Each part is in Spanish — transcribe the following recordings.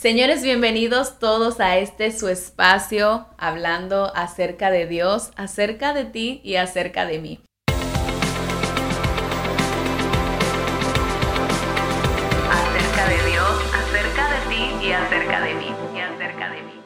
Señores, bienvenidos todos a este su espacio hablando acerca de Dios, acerca de ti y acerca de mí. Acerca de Dios, acerca de ti y acerca de mí y acerca de mí.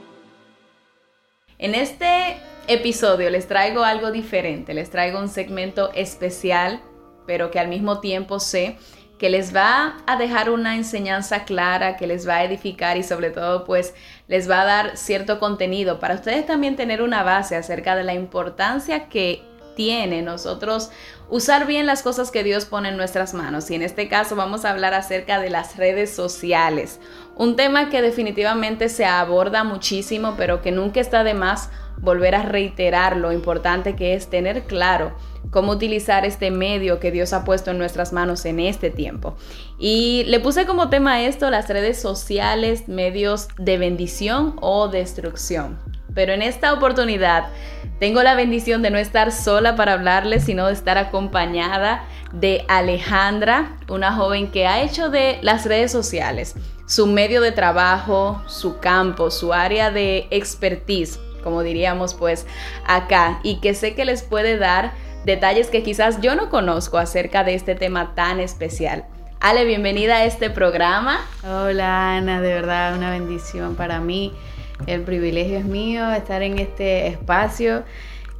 En este episodio les traigo algo diferente, les traigo un segmento especial, pero que al mismo tiempo sé que les va a dejar una enseñanza clara, que les va a edificar y sobre todo pues les va a dar cierto contenido para ustedes también tener una base acerca de la importancia que tiene nosotros usar bien las cosas que Dios pone en nuestras manos. Y en este caso vamos a hablar acerca de las redes sociales. Un tema que definitivamente se aborda muchísimo, pero que nunca está de más volver a reiterar lo importante que es tener claro cómo utilizar este medio que Dios ha puesto en nuestras manos en este tiempo. Y le puse como tema esto las redes sociales, medios de bendición o destrucción. Pero en esta oportunidad tengo la bendición de no estar sola para hablarles, sino de estar acompañada de Alejandra, una joven que ha hecho de las redes sociales su medio de trabajo, su campo, su área de expertise, como diríamos pues acá, y que sé que les puede dar detalles que quizás yo no conozco acerca de este tema tan especial. Ale, bienvenida a este programa. Hola Ana, de verdad una bendición para mí. El privilegio es mío estar en este espacio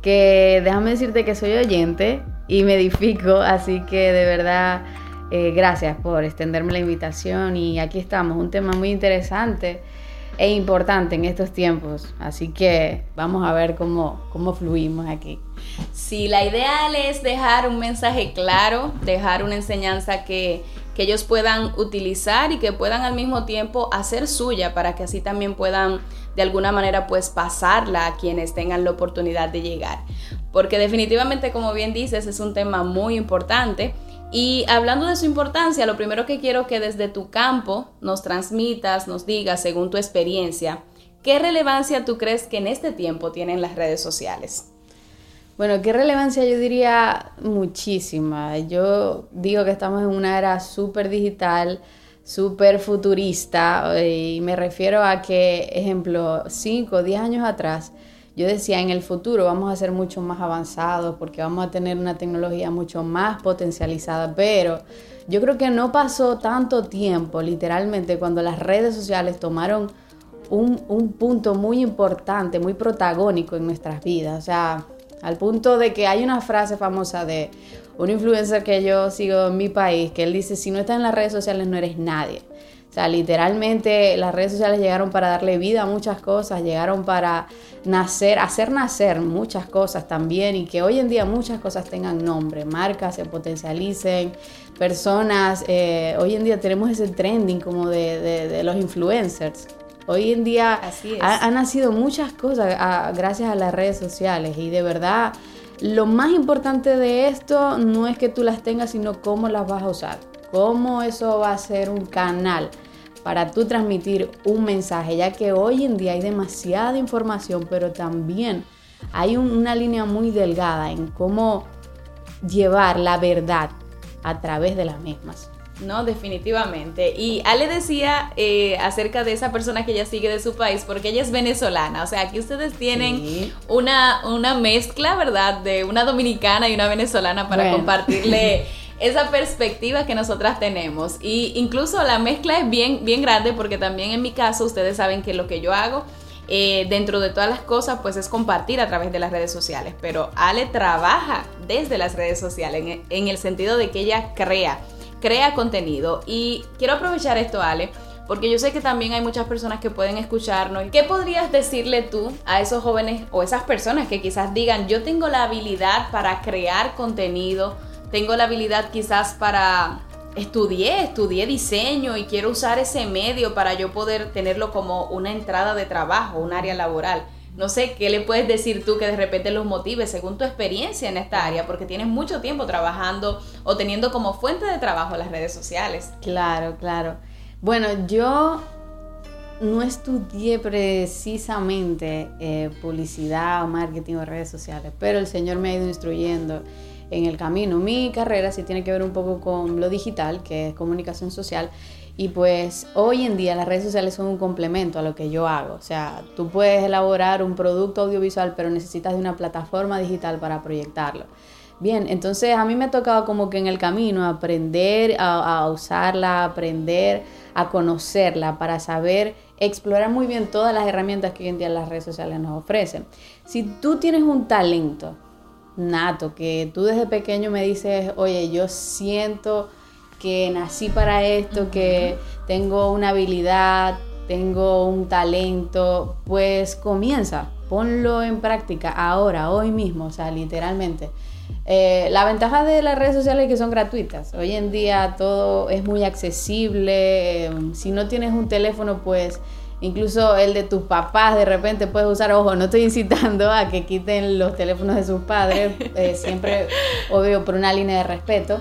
que déjame decirte que soy oyente y me edifico, así que de verdad eh, gracias por extenderme la invitación y aquí estamos, un tema muy interesante e importante en estos tiempos. Así que vamos a ver cómo, cómo fluimos aquí. Sí, la ideal es dejar un mensaje claro, dejar una enseñanza que, que ellos puedan utilizar y que puedan al mismo tiempo hacer suya para que así también puedan de alguna manera pues pasarla a quienes tengan la oportunidad de llegar. Porque definitivamente, como bien dices, es un tema muy importante y hablando de su importancia, lo primero que quiero que desde tu campo nos transmitas, nos digas, según tu experiencia, ¿qué relevancia tú crees que en este tiempo tienen las redes sociales? Bueno, qué relevancia yo diría muchísima. Yo digo que estamos en una era súper digital, súper futurista, y me refiero a que, ejemplo, 5 o 10 años atrás, yo decía, en el futuro vamos a ser mucho más avanzados porque vamos a tener una tecnología mucho más potencializada, pero yo creo que no pasó tanto tiempo, literalmente, cuando las redes sociales tomaron un, un punto muy importante, muy protagónico en nuestras vidas. O sea, al punto de que hay una frase famosa de un influencer que yo sigo en mi país, que él dice, si no estás en las redes sociales no eres nadie. O sea, literalmente las redes sociales llegaron para darle vida a muchas cosas, llegaron para nacer, hacer nacer muchas cosas también y que hoy en día muchas cosas tengan nombre, marcas se potencialicen, personas, eh, hoy en día tenemos ese trending como de, los influencers. Hoy en día han nacido muchas cosas gracias a las redes sociales y de verdad lo más importante de esto no es que tú las tengas, sino cómo las vas a usar, cómo eso va a ser un canal para tú transmitir un mensaje, ya que hoy en día hay demasiada información, pero también hay una línea muy delgada en cómo llevar la verdad a través de las mismas. No, definitivamente. Y Ale decía eh, acerca de esa persona que ella sigue de su país, porque ella es venezolana. O sea, aquí ustedes tienen una, una mezcla, ¿verdad? De una dominicana y una venezolana para compartirle esa perspectiva que nosotras tenemos. Y incluso la mezcla es bien, bien grande porque también en mi caso ustedes saben que lo que yo hago eh, dentro de todas las cosas pues es compartir a través de las redes sociales. Pero Ale trabaja desde las redes sociales en, el sentido de que ella crea, crea contenido. Y quiero aprovechar esto Ale porque yo sé que también hay muchas personas que pueden escucharnos. ¿Qué podrías decirle tú a esos jóvenes o esas personas que quizás digan, yo tengo la habilidad para crear contenido? Tengo la habilidad quizás para estudié, estudié diseño y quiero usar ese medio para yo poder tenerlo como una entrada de trabajo, un área laboral. No sé qué le puedes decir tú que de repente los motive según tu experiencia en esta área, porque tienes mucho tiempo trabajando o teniendo como fuente de trabajo las redes sociales. Claro, claro. Bueno, yo no estudié precisamente eh, publicidad o marketing o redes sociales, pero el Señor me ha ido instruyendo en el camino. Mi carrera sí tiene que ver un poco con lo digital, que es comunicación social. Y pues hoy en día las redes sociales son un complemento a lo que yo hago. O sea, tú puedes elaborar un producto audiovisual, pero necesitas de una plataforma digital para proyectarlo. Bien, entonces a mí me ha tocado como que en el camino aprender a, usarla, aprender a conocerla para saber explorar muy bien todas las herramientas que hoy en día las redes sociales nos ofrecen. Si tú tienes un talento nato, que tú desde pequeño me dices, oye, yo siento que nací para esto, que tengo una habilidad, tengo un talento, pues comienza, ponlo en práctica ahora, hoy mismo, o sea, literalmente. Eh, la ventaja de las redes sociales es que son gratuitas. Hoy en día todo es muy accesible. Em, si no tienes un teléfono, pues incluso el de tus papás de repente puedes usar. Ojo, no estoy incitando a que quiten los teléfonos de sus padres, eh, siempre obvio por una línea de respeto.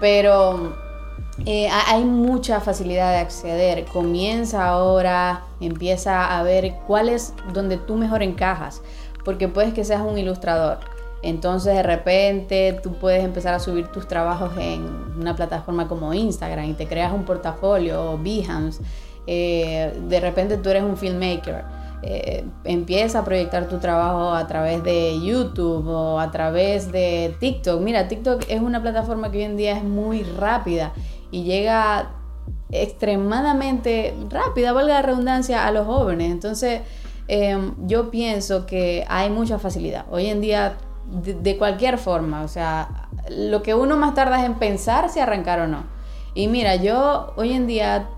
Pero eh, hay mucha facilidad de acceder. Comienza ahora, empieza a ver cuál es donde tú mejor encajas. Porque puedes que seas un ilustrador entonces de repente tú puedes empezar a subir tus trabajos en una plataforma como Instagram y te creas un portafolio o Behance. Eh, de repente tú eres un filmmaker. Eh, empieza a proyectar tu trabajo a través de YouTube o a través de TikTok. Mira, TikTok es una plataforma que hoy en día es muy rápida y llega extremadamente rápida, valga la redundancia, a los jóvenes. Entonces, em, yo pienso que hay mucha facilidad. Hoy en día de, cualquier forma. O sea, lo que uno más tarda es en pensar si arrancar o no. Y mira, yo hoy en día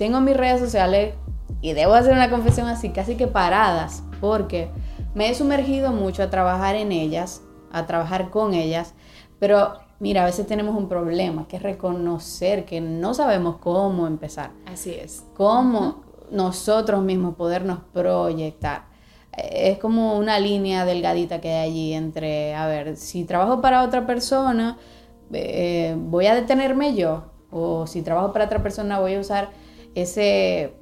tengo mis redes sociales y debo hacer una confesión así, casi que paradas, porque me he sumergido mucho a trabajar en ellas, a trabajar con ellas, pero mira, a veces tenemos un problema, que es reconocer que no sabemos cómo empezar. Así es. Cómo nosotros mismos podernos proyectar es como una línea delgadita que hay allí entre, a ver, si trabajo para otra persona, eh, voy a detenerme yo, o si trabajo para otra persona, voy a usar ese,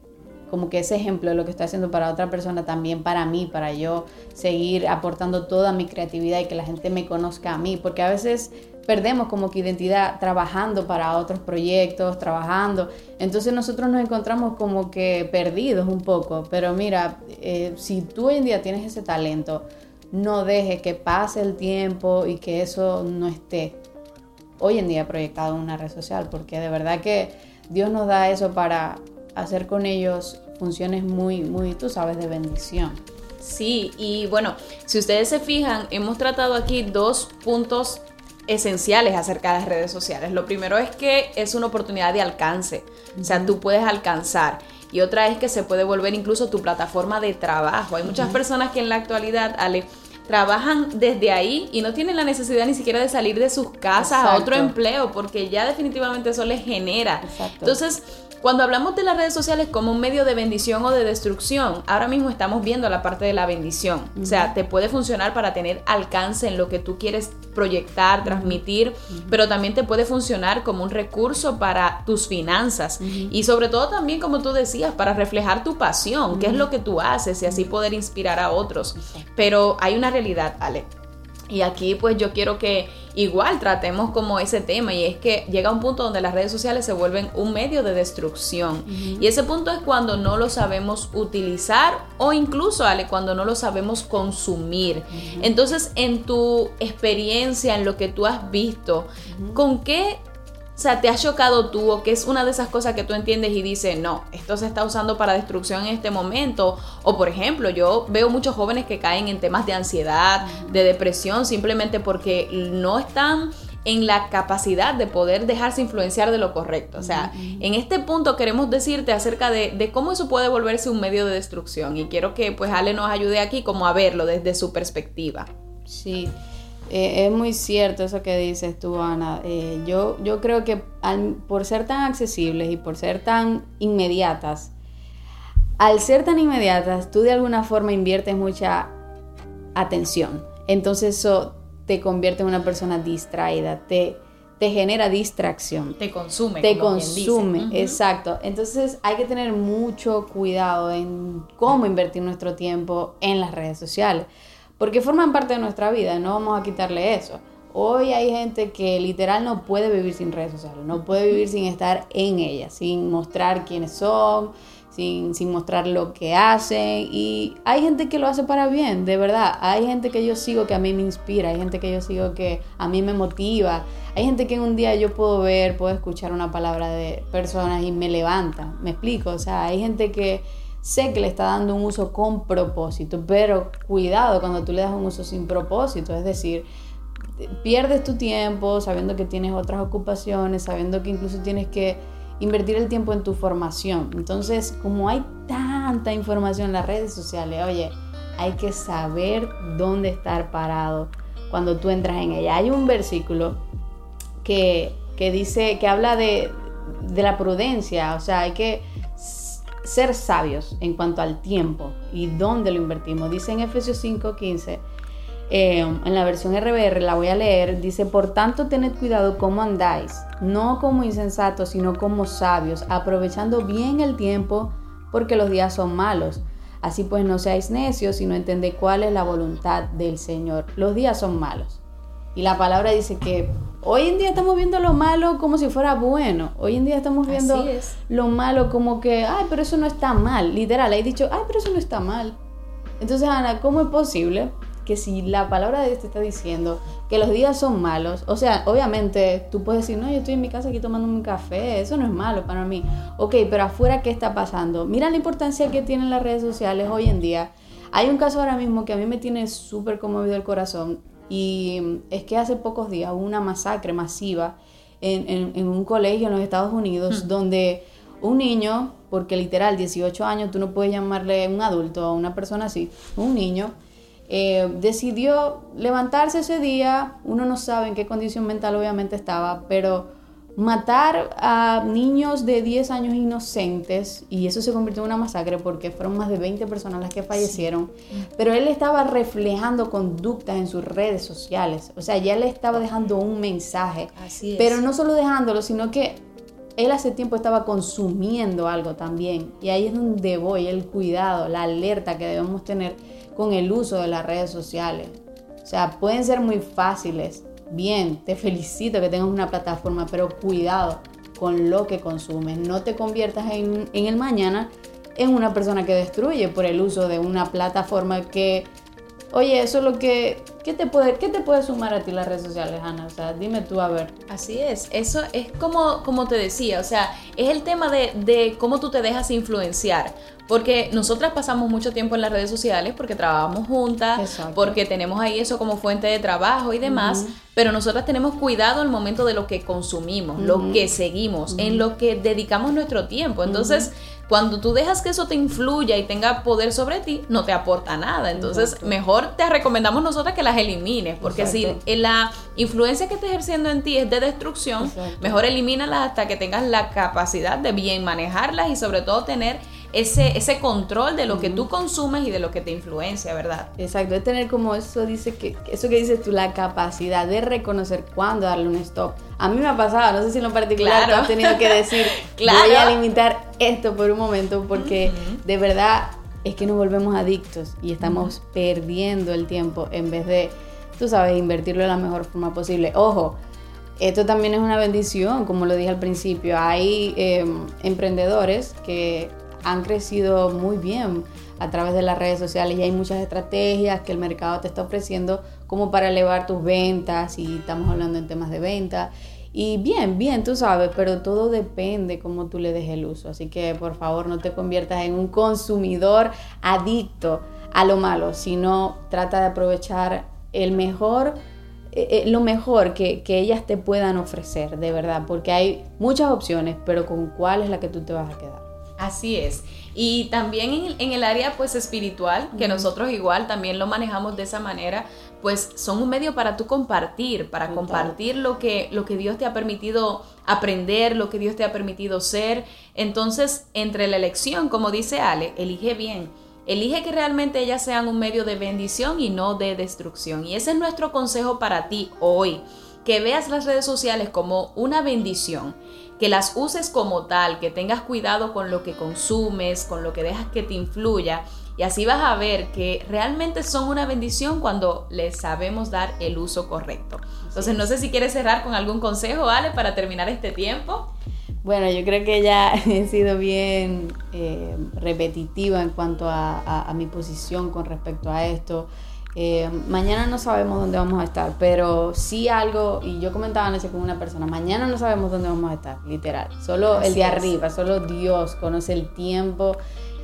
como que ese ejemplo de lo que estoy haciendo para otra persona también para mí, para yo seguir aportando toda mi creatividad y que la gente me conozca a mí, porque a veces perdemos como que identidad trabajando para otros proyectos, trabajando. Entonces nosotros nos encontramos como que perdidos un poco. Pero mira, eh, si tú hoy en día tienes ese talento, no dejes que pase el tiempo y que eso no esté hoy en día proyectado en una red social, porque de verdad que Dios nos da eso para hacer con ellos funciones muy, muy, tú sabes, de bendición. Sí, y bueno, si ustedes se fijan, hemos tratado aquí dos puntos esenciales acerca de las redes sociales. Lo primero es que es una oportunidad de alcance, o sea, tú puedes alcanzar. Y otra es que se puede volver incluso tu plataforma de trabajo. Hay muchas personas que en la actualidad, Ale, trabajan desde ahí y no tienen la necesidad ni siquiera de salir de sus casas a otro empleo, porque ya definitivamente eso les genera. Entonces, cuando hablamos de las redes sociales como un medio de bendición o de destrucción, ahora mismo estamos viendo la parte de la bendición. O sea, te puede funcionar para tener alcance en lo que tú quieres proyectar, transmitir, pero también te puede funcionar como un recurso para tus finanzas. Y sobre todo también, como tú decías, para reflejar tu pasión, qué es lo que tú haces y así poder inspirar a otros. Pero hay una realidad, Ale. Y aquí pues yo quiero que igual tratemos como ese tema y es que llega un punto donde las redes sociales se vuelven un medio de destrucción. Y ese punto es cuando no lo sabemos utilizar o incluso, Ale, cuando no lo sabemos consumir. Entonces, en tu experiencia, en lo que tú has visto, ¿con qué o sea, te ha chocado tú o que es una de esas cosas que tú entiendes y dices, no, esto se está usando para destrucción en este momento. O por ejemplo, yo veo muchos jóvenes que caen en temas de ansiedad, de depresión, simplemente porque no están en la capacidad de poder dejarse influenciar de lo correcto. O sea, en este punto queremos decirte acerca de, de, cómo eso puede volverse un medio de destrucción y quiero que pues Ale nos ayude aquí como a verlo desde su perspectiva. Sí, eh, es muy cierto eso que dices tú, Ana. Eh, yo, yo creo que por ser tan accesibles y por ser tan inmediatas, al ser tan inmediatas, tú de alguna forma inviertes mucha atención. Entonces eso te convierte en una persona distraída, te, te genera distracción. Te consume. Te consume, exacto. Entonces hay que tener mucho cuidado en cómo invertir nuestro tiempo en las redes sociales porque forman parte de nuestra vida, no vamos a quitarle eso. Hoy hay gente que literal no puede vivir sin redes sociales, no puede vivir sin estar en ellas, sin mostrar quiénes son, sin, sin, mostrar lo que hacen. Y hay gente que lo hace para bien, de verdad. Hay gente que yo sigo que a mí me inspira, hay gente que yo sigo que a mí me motiva. Hay gente que en un día yo puedo ver, puedo escuchar una palabra de personas y me levanta. Me explico, o sea, hay gente que sé que le está dando un uso con propósito, pero cuidado cuando tú le das un uso sin propósito, es decir, pierdes tu tiempo sabiendo que tienes otras ocupaciones, sabiendo que incluso tienes que invertir el tiempo en tu formación. Entonces, como hay tanta información en las redes sociales, oye, hay que saber dónde estar parado cuando tú entras en ella. Hay un versículo que, dice, que habla de, de la prudencia, o sea, hay que ser sabios en cuanto al tiempo y dónde lo invertimos. Dice en Efesios 5:15 eh, en la versión RBR, la voy a leer, dice, por tanto tened cuidado cómo andáis, no como insensatos, sino como sabios, aprovechando bien el tiempo, porque los días son malos. Así pues no seáis necios, sino entended cuál es la voluntad del Señor. Los días son malos. Y la palabra dice que hoy en día estamos viendo lo malo como si fuera bueno. Hoy en día estamos viendo lo malo como que, ay, pero eso no está mal. Literal, hay dicho, ay, pero eso no está mal. Entonces, Ana, ¿cómo es posible que si la palabra de Dios te está diciendo que los días son malos, o sea, obviamente tú puedes decir, no, yo estoy en mi casa aquí tomando un café, eso no es malo para mí. Ok, pero afuera, ¿qué está pasando? Mira la importancia que tienen las redes sociales hoy en día. Hay un caso ahora mismo que a mí me tiene súper conmovido el corazón y es que hace pocos días hubo una masacre masiva en, un colegio en los Estados Unidos hmm. donde un niño, porque literal 18 años, tú no puedes llamarle un adulto a una persona así, un niño, eh, decidió levantarse ese día, uno no sabe en qué condición mental obviamente estaba, pero matar a niños de 10 años inocentes, y eso se convirtió en una masacre porque fueron más de 20 personas las que fallecieron, pero él estaba reflejando conductas en sus redes sociales, o sea, ya le estaba dejando un mensaje, Así pero no solo dejándolo, sino que él hace tiempo estaba consumiendo algo también, y ahí es donde voy, el cuidado, la alerta que debemos tener con el uso de las redes sociales. O sea, pueden ser muy fáciles. Bien, te felicito que tengas una plataforma, pero cuidado con lo que consumes. No te conviertas en, el mañana en una persona que destruye por el uso de una plataforma que, oye, eso es lo que ¿Qué te, puede, ¿Qué te puede sumar a ti las redes sociales, Ana? O sea, dime tú a ver. Así es, eso es como, como te decía, o sea, es el tema de, de cómo tú te dejas influenciar. Porque nosotras pasamos mucho tiempo en las redes sociales porque trabajamos juntas, porque tenemos ahí eso como fuente de trabajo y demás, pero nosotras tenemos cuidado el momento de lo que consumimos, lo que seguimos, en lo que dedicamos nuestro tiempo. Entonces, cuando tú dejas que eso te influya y tenga poder sobre ti, no te aporta nada. Entonces, mejor te recomendamos nosotras que las elimines, porque si la influencia que está ejerciendo en ti es de destrucción, mejor elimínalas hasta que tengas la capacidad de bien manejarlas y sobre todo tener ese, ese control de lo que tú consumes y de lo que te influencia, ¿verdad? Exacto, es tener como eso dice que eso que dices tú, la capacidad de reconocer cuándo darle un stop. A mí me ha pasado, no sé si en lo particular claro. has tenido que decir, claro. voy a limitar esto por un momento porque de verdad es que nos volvemos adictos y estamos perdiendo el tiempo en vez de, tú sabes, invertirlo de la mejor forma posible. Ojo, esto también es una bendición, como lo dije al principio. Hay em, emprendedores que han crecido muy bien a través de las redes sociales y hay muchas estrategias que el mercado te está ofreciendo como para elevar tus ventas y estamos hablando en temas de venta. Y bien, bien, tú sabes, pero todo depende cómo tú le des el uso. Así que por favor no te conviertas en un consumidor adicto a lo malo, sino trata de aprovechar el mejor, eh, eh, lo mejor que, que ellas te puedan ofrecer, de verdad, porque hay muchas opciones, pero con cuál es la que tú te vas a quedar. Así es. Y también en, el área pues espiritual, que nosotros igual también lo manejamos de esa manera, pues son un medio para tú compartir, para compartir lo que, lo que Dios te ha permitido aprender, lo que Dios te ha permitido ser. Entonces, entre la elección, como dice Ale, elige bien. Elige que realmente ellas sean un medio de bendición y no de destrucción. Y ese es nuestro consejo para ti hoy. Que veas las redes sociales como una bendición que las uses como tal, que tengas cuidado con lo que consumes, con lo que dejas que te influya. Y así vas a ver que realmente son una bendición cuando les sabemos dar el uso correcto. Entonces, no sé si quieres cerrar con algún consejo, ¿vale? Para terminar este tiempo. Bueno, yo creo que ya he sido bien eh, repetitiva en cuanto a, mi posición con respecto a esto. Eh, mañana no sabemos dónde vamos a estar, pero sí algo, y yo comentaba anoche con una persona, mañana no sabemos dónde vamos a estar, literal. Solo el de arriba, solo Dios conoce el tiempo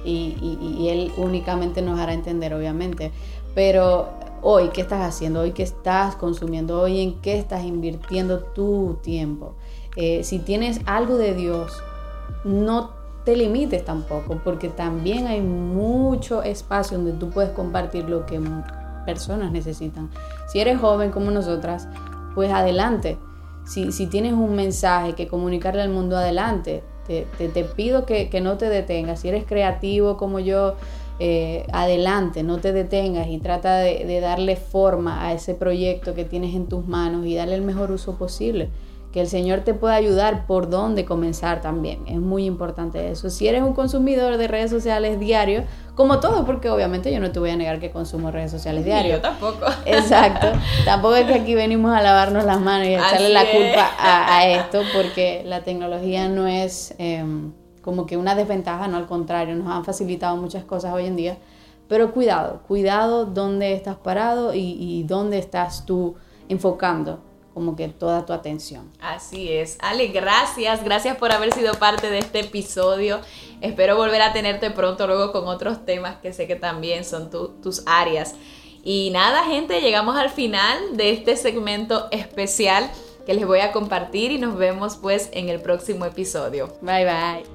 y, Él únicamente nos hará entender, obviamente. Pero hoy, ¿qué estás haciendo? Hoy, ¿qué estás consumiendo? Hoy, ¿en qué estás invirtiendo tu tiempo? Eh, si tienes algo de Dios, no te limites tampoco, porque también hay mucho espacio donde tú puedes compartir lo que personas necesitan. Si eres joven como nosotras, pues adelante. Si, tienes un mensaje que comunicarle al mundo, adelante. Te, pido que, no te detengas. Si eres creativo como yo, eh, adelante, no te detengas y trata de, de darle forma a ese proyecto que tienes en tus manos y darle el mejor uso posible que el Señor te pueda ayudar por dónde comenzar también. Es muy importante eso. Si eres un consumidor de redes sociales diario, como todo, porque obviamente yo no te voy a negar que consumo redes sociales diario. Yo tampoco. Exacto. tampoco es que aquí venimos a lavarnos las manos y a echarle la culpa a, esto, porque la tecnología no es em, como que una desventaja, no al contrario, nos han facilitado muchas cosas hoy en día. Pero cuidado, cuidado dónde estás parado y, y dónde estás tú enfocando como que toda tu atención. Así es. Ale, gracias. Gracias por haber sido parte de este episodio. Espero volver a tenerte pronto luego con otros temas que sé que también son tus áreas. Y nada, gente, llegamos al final de este segmento especial que les voy a compartir y nos vemos pues en el próximo episodio. Bye bye.